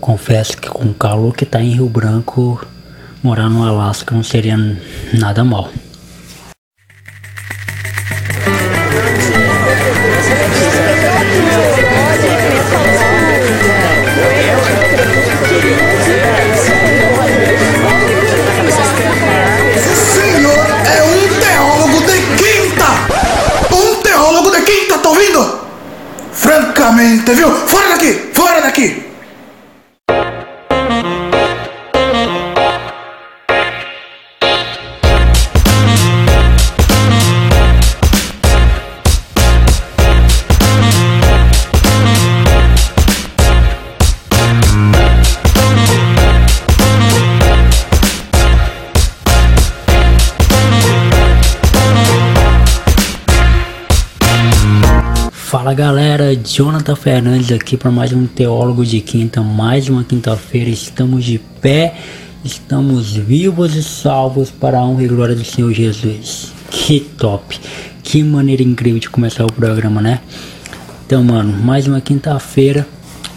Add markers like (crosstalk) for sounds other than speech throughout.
Confesso que com o calor que tá em Rio Branco, morar no Alasca não seria nada mal. Francamente, viu? Fora daqui! Fora daqui! Jonathan Fernandes aqui para mais um Teólogo de Quinta, mais uma quinta-feira. Estamos de pé, estamos vivos e salvos para a honra e glória do Senhor Jesus. Que top, que maneira incrível de começar o programa, né? Então, mano, mais uma quinta-feira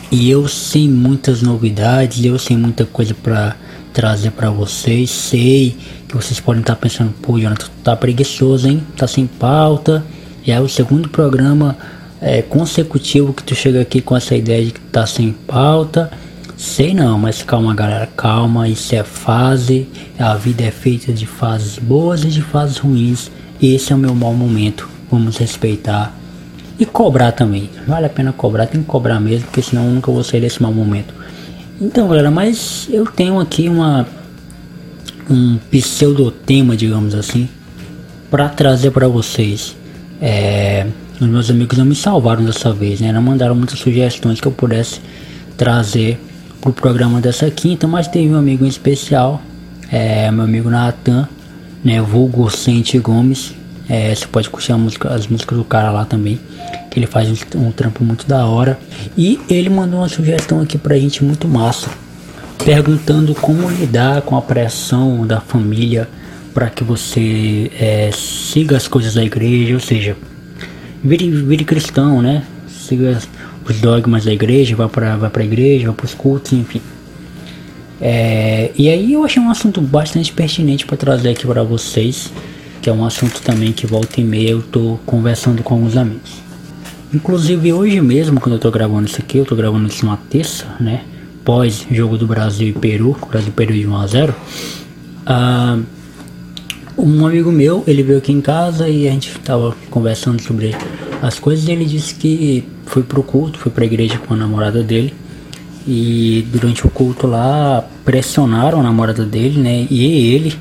e eu sem muitas novidades, eu sem muita coisa para trazer para vocês. Sei que vocês podem estar pensando, pô, Jonathan, tá preguiçoso, hein? Tá sem pauta. Já é o segundo programa é, consecutivo que tu chega aqui com essa ideia de que tá sem pauta. Sei não, mas calma galera, calma, isso é fase, a vida é feita de fases boas e de fases ruins. Esse é o meu mau momento, vamos respeitar e cobrar também. Vale a pena cobrar, tem que cobrar mesmo, porque senão eu nunca vou sair desse mau momento. Então galera, mas eu tenho aqui uma um pseudo tema, digamos assim, para trazer para vocês. É, os meus amigos não me salvaram dessa vez, né? Não mandaram muitas sugestões que eu pudesse trazer pro programa dessa quinta, mas teve um amigo em especial, é, meu amigo Natan, né? Vulgo Sente Gomes. É, você pode curtir música, as músicas do cara lá também, que ele faz um, um trampo muito da hora. E ele mandou uma sugestão aqui pra gente muito massa, perguntando como lidar com a pressão da família para que você é, siga as coisas da igreja, ou seja, vire, vire cristão, né? Siga os dogmas da igreja, vá para vá a igreja, vá para os cultos, enfim. É, e aí eu achei um assunto bastante pertinente para trazer aqui para vocês, que é um assunto também que volta e meia eu tô conversando com alguns amigos. Inclusive hoje mesmo, quando eu tô gravando isso aqui, eu tô gravando isso uma terça, né? Pós jogo do Brasil e Peru, Brasil e Peru de 1 a 0. Uh, um amigo meu, ele veio aqui em casa e a gente tava conversando sobre as coisas ele disse que foi pro culto, foi pra igreja com a namorada dele. E durante o culto lá pressionaram a namorada dele, né, e ele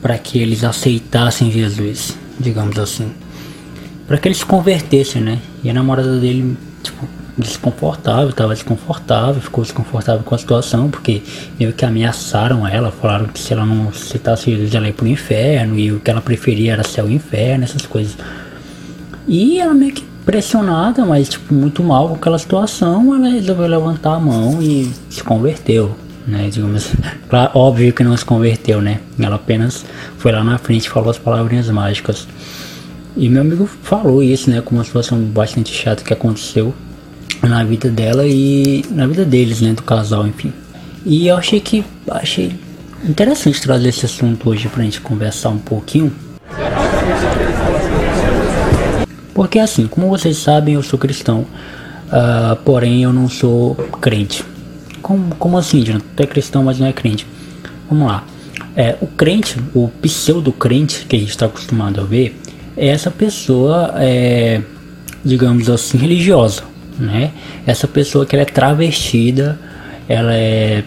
para que eles aceitassem Jesus, digamos assim. Para que eles se convertessem, né? E a namorada dele, tipo, desconfortável, estava desconfortável, ficou desconfortável com a situação, porque meio que ameaçaram ela, falaram que se ela não aceitasse Jesus ela ia pro inferno, e o que ela preferia era céu e inferno, essas coisas. E ela meio que pressionada, mas tipo, muito mal com aquela situação, ela resolveu levantar a mão e se converteu. Né, digamos, (laughs) claro, óbvio que não se converteu, né? Ela apenas foi lá na frente e falou as palavrinhas mágicas. E meu amigo falou isso, né? Com uma situação bastante chata que aconteceu na vida dela e na vida deles, né, do casal, enfim. E eu achei que achei interessante trazer esse assunto hoje pra gente conversar um pouquinho. Porque assim, como vocês sabem, eu sou cristão, uh, porém eu não sou crente. Como, como assim, Jonathan? Tu é cristão, mas não é crente. Vamos lá. É, o crente, o pseudo-crente que a gente está acostumado a ver, essa pessoa, é, digamos assim, religiosa né? Essa pessoa que ela é travestida, ela é.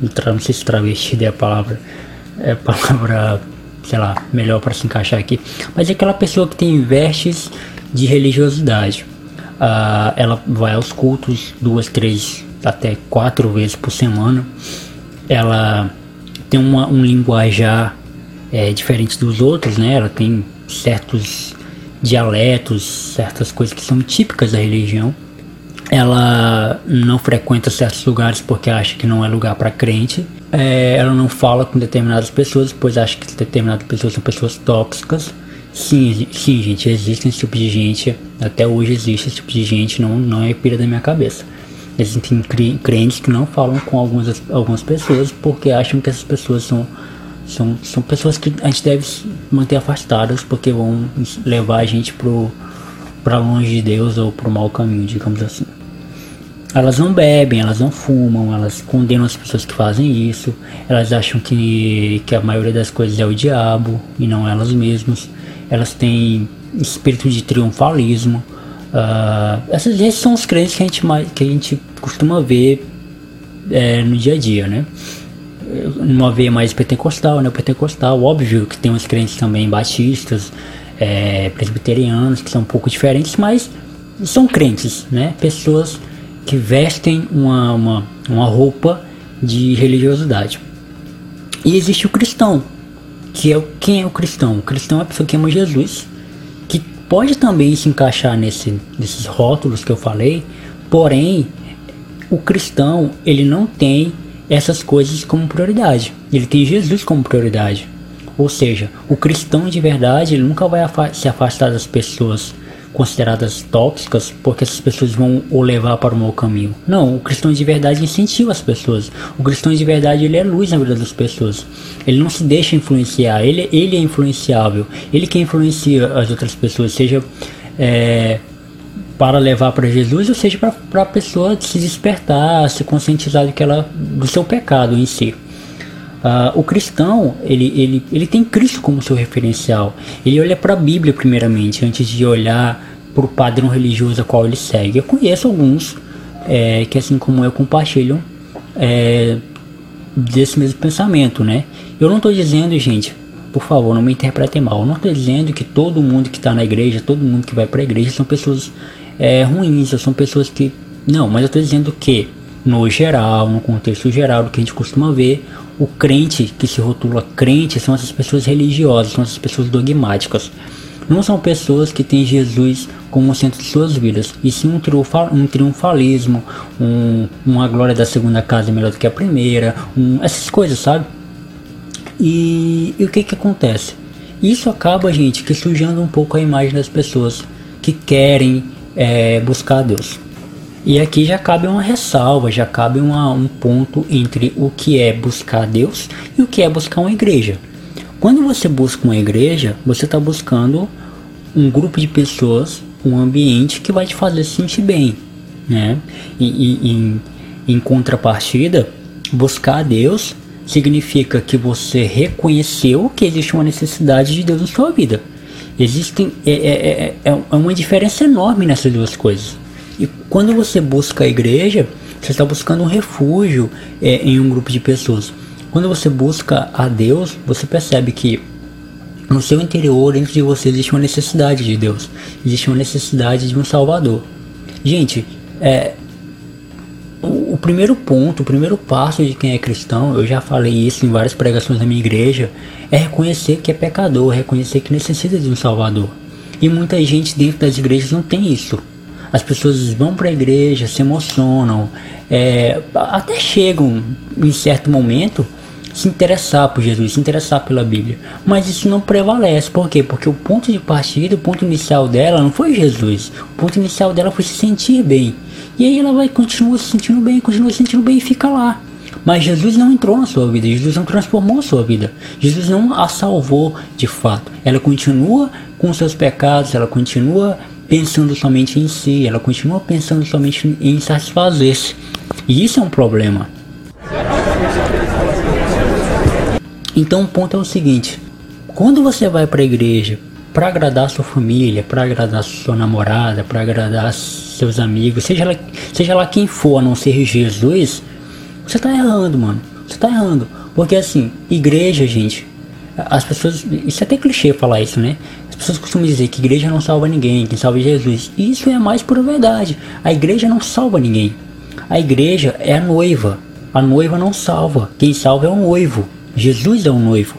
Não sei se travestida é a palavra. É a palavra, sei lá, melhor para se encaixar aqui. Mas é aquela pessoa que tem vestes de religiosidade. Uh, ela vai aos cultos duas, três, até quatro vezes por semana. Ela tem uma, um linguajar é, diferente dos outros, né? Ela tem certos dialetos, certas coisas que são típicas da religião ela não frequenta certos lugares porque acha que não é lugar para crente. É, ela não fala com determinadas pessoas, pois acha que determinadas pessoas são pessoas tóxicas. Sim, sim, gente, existe esse tipo de gente. Até hoje existe esse tipo de gente, não, não é pira da minha cabeça. Existem crentes que não falam com algumas, algumas pessoas porque acham que essas pessoas são, são, são pessoas que a gente deve manter afastadas porque vão levar a gente para longe de Deus ou para o mau caminho, digamos assim. Elas não bebem, elas não fumam, elas condenam as pessoas que fazem isso, elas acham que, que a maioria das coisas é o diabo e não elas mesmas, elas têm espírito de triunfalismo. Uh, essas, esses são os crentes que a gente, que a gente costuma ver é, no dia a dia, né? Uma veia mais pentecostal, né? Pentecostal, óbvio que tem uns crentes também batistas, é, presbiterianos, que são um pouco diferentes, mas são crentes, né? Pessoas que vestem uma, uma, uma roupa de religiosidade. E existe o cristão, que é o, quem é o cristão? O cristão é a pessoa que ama Jesus, que pode também se encaixar nesse, nesses rótulos que eu falei, porém o cristão ele não tem essas coisas como prioridade, ele tem Jesus como prioridade. Ou seja, o cristão de verdade nunca vai se afastar das pessoas consideradas tóxicas porque essas pessoas vão o levar para o mau caminho. Não, o cristão de verdade incentiva as pessoas. O cristão de verdade ele é luz na vida das pessoas. Ele não se deixa influenciar, ele, ele é influenciável. Ele que influencia as outras pessoas, seja é, para levar para Jesus ou seja para a pessoa se despertar, se conscientizar do, que ela, do seu pecado em si. Uh, o cristão ele, ele, ele tem Cristo como seu referencial. Ele olha para a Bíblia primeiramente, antes de olhar para o padrão religioso a qual ele segue. Eu conheço alguns é, que, assim como eu, compartilham é, desse mesmo pensamento, né? Eu não estou dizendo, gente, por favor, não me interpretem mal. Eu não estou dizendo que todo mundo que está na igreja, todo mundo que vai para a igreja são pessoas é, ruins, são pessoas que. Não, mas eu estou dizendo que, no geral, no contexto geral do que a gente costuma ver, o crente que se rotula crente são essas pessoas religiosas, são essas pessoas dogmáticas. Não são pessoas que têm Jesus como centro de suas vidas, e sim um, triunfal, um triunfalismo, um, uma glória da segunda casa melhor do que a primeira, um, essas coisas, sabe? E, e o que que acontece? Isso acaba, gente, que sujando um pouco a imagem das pessoas que querem é, buscar a Deus. E aqui já cabe uma ressalva, já cabe uma, um ponto entre o que é buscar Deus e o que é buscar uma igreja. Quando você busca uma igreja, você está buscando um grupo de pessoas, um ambiente que vai te fazer se sentir bem, né? E, e em, em contrapartida, buscar Deus significa que você reconheceu que existe uma necessidade de Deus na sua vida. Existem é, é, é, é uma diferença enorme nessas duas coisas. E quando você busca a igreja, você está buscando um refúgio é, em um grupo de pessoas. Quando você busca a Deus, você percebe que no seu interior, dentro de você, existe uma necessidade de Deus, existe uma necessidade de um Salvador. Gente, é, primeiro ponto, o primeiro passo de quem é cristão, eu já falei isso em várias pregações da minha igreja, é reconhecer que é pecador, reconhecer que necessita de um Salvador. E muita gente dentro das igrejas não tem isso. As pessoas vão para a igreja, se emocionam, é, até chegam em certo momento se interessar por Jesus, se interessar pela Bíblia. Mas isso não prevalece. Por quê? Porque o ponto de partida, o ponto inicial dela não foi Jesus. O ponto inicial dela foi se sentir bem. E aí ela vai continuar se sentindo bem, continua se sentindo bem e fica lá. Mas Jesus não entrou na sua vida, Jesus não transformou a sua vida, Jesus não a salvou de fato. Ela continua com seus pecados, ela continua pensando somente em si, ela continua pensando somente em satisfazer-se. E isso é um problema. Então o ponto é o seguinte: quando você vai para a igreja para agradar sua família, para agradar sua namorada, para agradar seus amigos, seja lá, seja lá quem for, a não ser Jesus, você tá errando, mano. Você tá errando. Porque assim, igreja, gente, as pessoas. Isso é até clichê falar isso, né? pessoas costumam dizer que igreja não salva ninguém, quem salva Jesus. Isso é mais pura verdade. A igreja não salva ninguém. A igreja é a noiva. A noiva não salva. Quem salva é o noivo. Jesus é o noivo.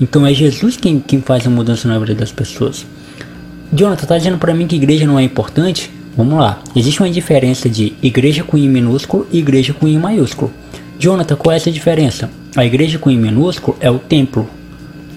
Então é Jesus quem, quem faz a mudança na vida das pessoas. Jonathan, tá dizendo para mim que igreja não é importante? Vamos lá. Existe uma diferença de igreja com I minúsculo e igreja com I maiúsculo. Jonathan, qual é essa diferença? A igreja com I minúsculo é o templo,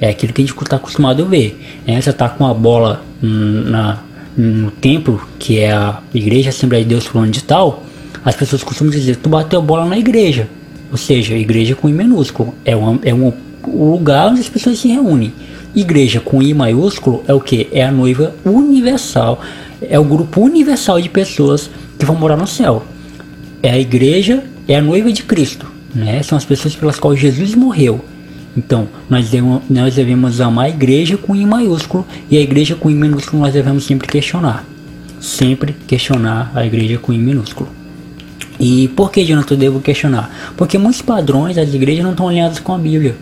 é aquilo que a gente está acostumado a ver. Né? Você está com a bola na, no templo, que é a Igreja Assembleia de Deus Fulano de Tal, As pessoas costumam dizer, tu bateu bola na igreja. Ou seja, igreja com I minúsculo. É um, é um lugar onde as pessoas se reúnem. Igreja com I maiúsculo é o que? É a noiva universal. É o grupo universal de pessoas que vão morar no céu. É a igreja, é a noiva de Cristo. Né? São as pessoas pelas quais Jesus morreu. Então, nós devemos, nós devemos amar a igreja com I maiúsculo e a igreja com I minúsculo nós devemos sempre questionar. Sempre questionar a igreja com I minúsculo. E por que, Jonathan, devo questionar? Porque muitos padrões das igrejas não estão alinhados com a Bíblia.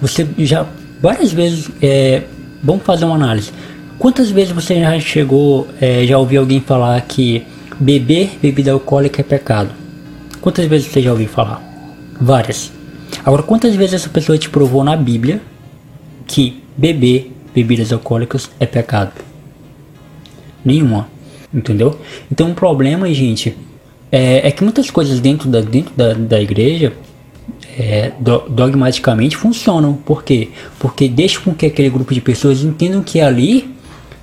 Você já várias vezes, é, vamos fazer uma análise. Quantas vezes você já chegou, é, já ouviu alguém falar que beber bebida alcoólica é pecado? Quantas vezes você já ouviu falar? Várias. Agora, quantas vezes essa pessoa te provou na Bíblia que beber bebidas alcoólicas é pecado? Nenhuma. Entendeu? Então o problema, gente, é, é que muitas coisas dentro da, dentro da, da igreja é, do, dogmaticamente funcionam. Por quê? Porque deixa com que aquele grupo de pessoas entendam que ali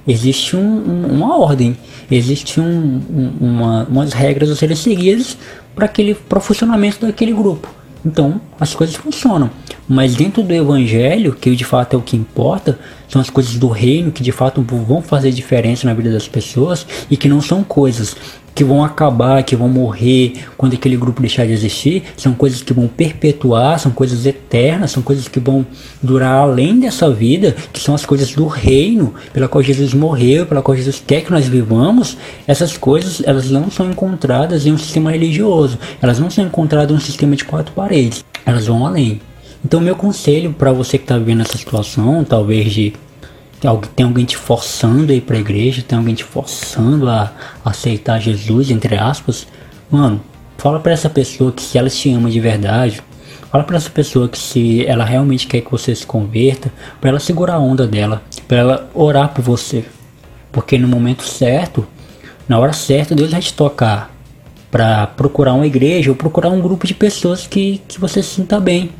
existe um, um, uma ordem, existe um, uma, umas regras a serem seguidas para o funcionamento daquele grupo. Então as coisas funcionam. Mas dentro do evangelho, que de fato é o que importa, são as coisas do reino que de fato vão fazer diferença na vida das pessoas e que não são coisas que vão acabar, que vão morrer quando aquele grupo deixar de existir, são coisas que vão perpetuar, são coisas eternas, são coisas que vão durar além dessa vida, que são as coisas do reino, pela qual Jesus morreu, pela qual Jesus quer que nós vivamos. Essas coisas, elas não são encontradas em um sistema religioso, elas não são encontradas em um sistema de quatro paredes, elas vão além. Então, meu conselho para você que está vivendo essa situação, talvez de tem alguém te forçando a ir pra igreja, tem alguém te forçando a aceitar Jesus, entre aspas, mano, fala para essa pessoa que se ela te ama de verdade, fala para essa pessoa que se ela realmente quer que você se converta, para ela segurar a onda dela, para ela orar por você. Porque no momento certo, na hora certa, Deus vai te tocar para procurar uma igreja ou procurar um grupo de pessoas que, que você se sinta bem.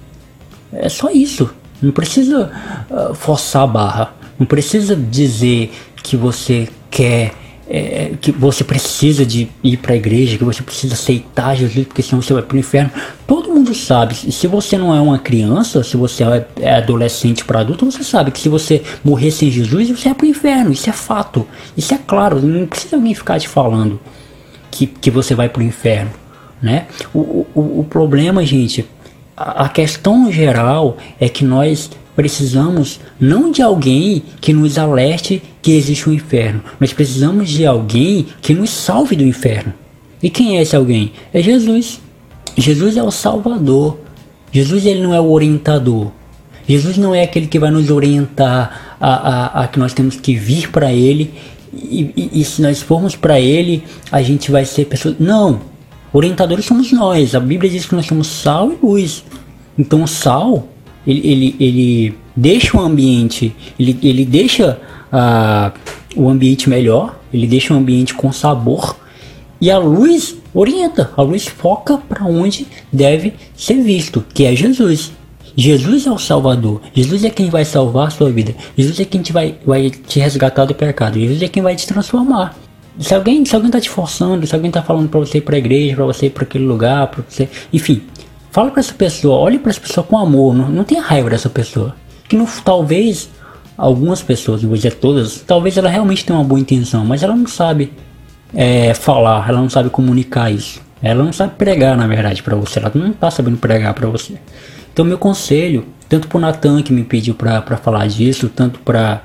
É só isso. Não precisa uh, forçar a barra. Não precisa dizer que você quer, é, que você precisa de ir para a igreja, que você precisa aceitar Jesus, porque senão você vai para o inferno. Todo mundo sabe. Se você não é uma criança, se você é, é adolescente para adulto, você sabe que se você morrer sem Jesus, você é para o inferno. Isso é fato. Isso é claro. Não precisa alguém ficar te falando que, que você vai para o inferno. Né? O, o, o problema, gente, a, a questão geral é que nós precisamos não de alguém que nos alerte que existe um inferno, nós precisamos de alguém que nos salve do inferno. E quem é esse alguém? É Jesus. Jesus é o Salvador. Jesus ele não é o orientador. Jesus não é aquele que vai nos orientar a, a, a que nós temos que vir para Ele e, e, e, se nós formos para Ele a gente vai ser pessoas. Não, orientadores somos nós. A Bíblia diz que nós somos sal e luz. Então sal ele, ele, ele deixa o ambiente, ele, ele deixa uh, o ambiente melhor, ele deixa o ambiente com sabor e a luz orienta, a luz foca para onde deve ser visto, que é Jesus. Jesus é o Salvador, Jesus é quem vai salvar a sua vida, Jesus é quem te vai, vai te resgatar do pecado, Jesus é quem vai te transformar. Se alguém, se alguém tá te forçando, se alguém tá falando para você ir para a igreja, para você ir para aquele lugar, para você, enfim, Fala para essa pessoa, olhe para essa pessoa com amor, não, não tenha raiva dessa pessoa. Que não, talvez algumas pessoas, vou dizer todas, talvez ela realmente tenha uma boa intenção, mas ela não sabe é, falar, ela não sabe comunicar isso. Ela não sabe pregar, na verdade, para você. Ela não tá sabendo pregar para você. Então, meu conselho, tanto pro Natan que me pediu pra falar disso, tanto pra,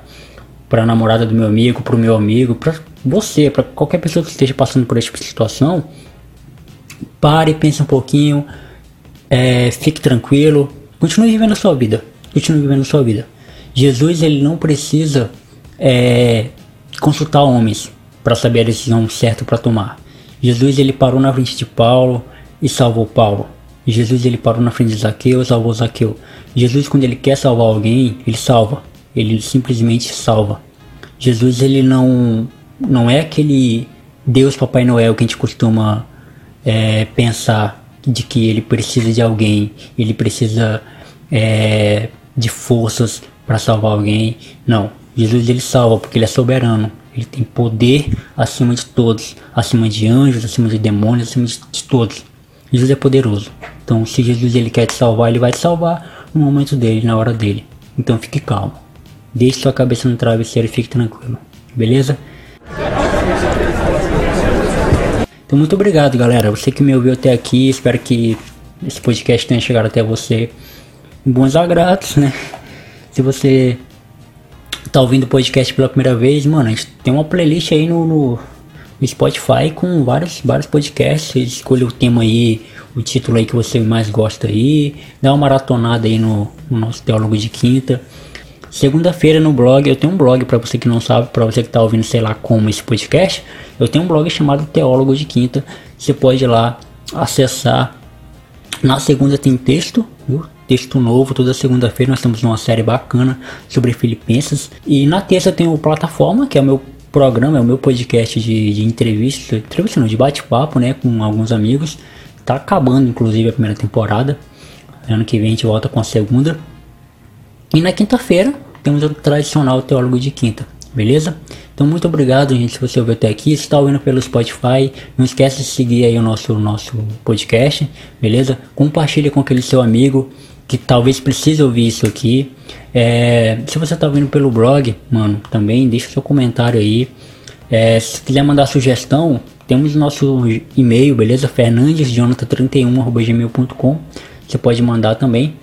pra namorada do meu amigo, pro meu amigo, pra você, pra qualquer pessoa que esteja passando por essa tipo situação, pare, pense um pouquinho, é, fique tranquilo, continue vivendo a sua vida, continue vivendo a sua vida. Jesus ele não precisa é, consultar homens para saber a decisão certa para tomar. Jesus ele parou na frente de Paulo e salvou Paulo. Jesus ele parou na frente de Zaqueu e salvou Zaqueu. Jesus quando ele quer salvar alguém, ele salva. Ele simplesmente salva. Jesus ele não não é aquele Deus Papai Noel que a gente costuma é, pensar de que ele precisa de alguém, ele precisa é, de forças para salvar alguém. Não, Jesus ele salva porque ele é soberano. Ele tem poder acima de todos, acima de anjos, acima de demônios, acima de, de todos. Jesus é poderoso. Então, se Jesus ele quer te salvar, ele vai te salvar no momento dele, na hora dele. Então, fique calmo. Deixe sua cabeça no travesseiro e fique tranquilo. Beleza? Então, muito obrigado, galera. Você que me ouviu até aqui, espero que esse podcast tenha chegado até você em bons agrados, né? Se você tá ouvindo o podcast pela primeira vez, mano, a gente tem uma playlist aí no, no, Spotify com vários, vários podcasts. Escolha o tema aí, o título aí que você mais gosta aí. Dá uma maratonada aí no, no nosso Teólogo de Quinta. Segunda-feira no blog, eu tenho um blog para você que não sabe, para você que tá ouvindo, sei lá como esse podcast, eu tenho um blog chamado Teólogo de Quinta. Você pode ir lá acessar. Na segunda tem texto, viu? texto novo toda segunda-feira. Nós estamos numa série bacana sobre Filipenses. E na terça tem o Plataforma, que é o meu programa, é o meu podcast de, de entrevista, entrevista não, de bate-papo, né, com alguns amigos. Tá acabando, inclusive, a primeira temporada. Ano que vem a gente volta com a segunda. E na quinta-feira temos o tradicional Teólogo de Quinta, beleza? Então muito obrigado, gente, se você ouviu até aqui. Está ouvindo pelo Spotify, não esquece de seguir aí o nosso, nosso podcast, beleza? Compartilhe com aquele seu amigo que talvez precise ouvir isso aqui. É, se você está ouvindo pelo blog, mano, também deixa seu comentário aí. É, se quiser mandar sugestão, temos nosso e-mail, beleza? fernandesjonathan31.gmail.com Você pode mandar também.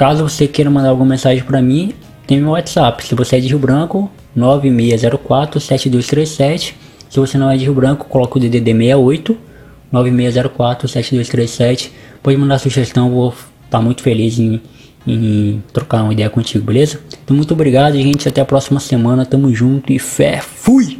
Caso você queira mandar alguma mensagem para mim, tem meu WhatsApp. Se você é de Rio Branco, 9604-7237. Se você não é de Rio Branco, coloca o DDD 68 9604-7237. Pode mandar sugestão, vou tá muito feliz em, em trocar uma ideia contigo, beleza? Então muito obrigado, gente. Até a próxima semana. Tamo junto e fé. Fui!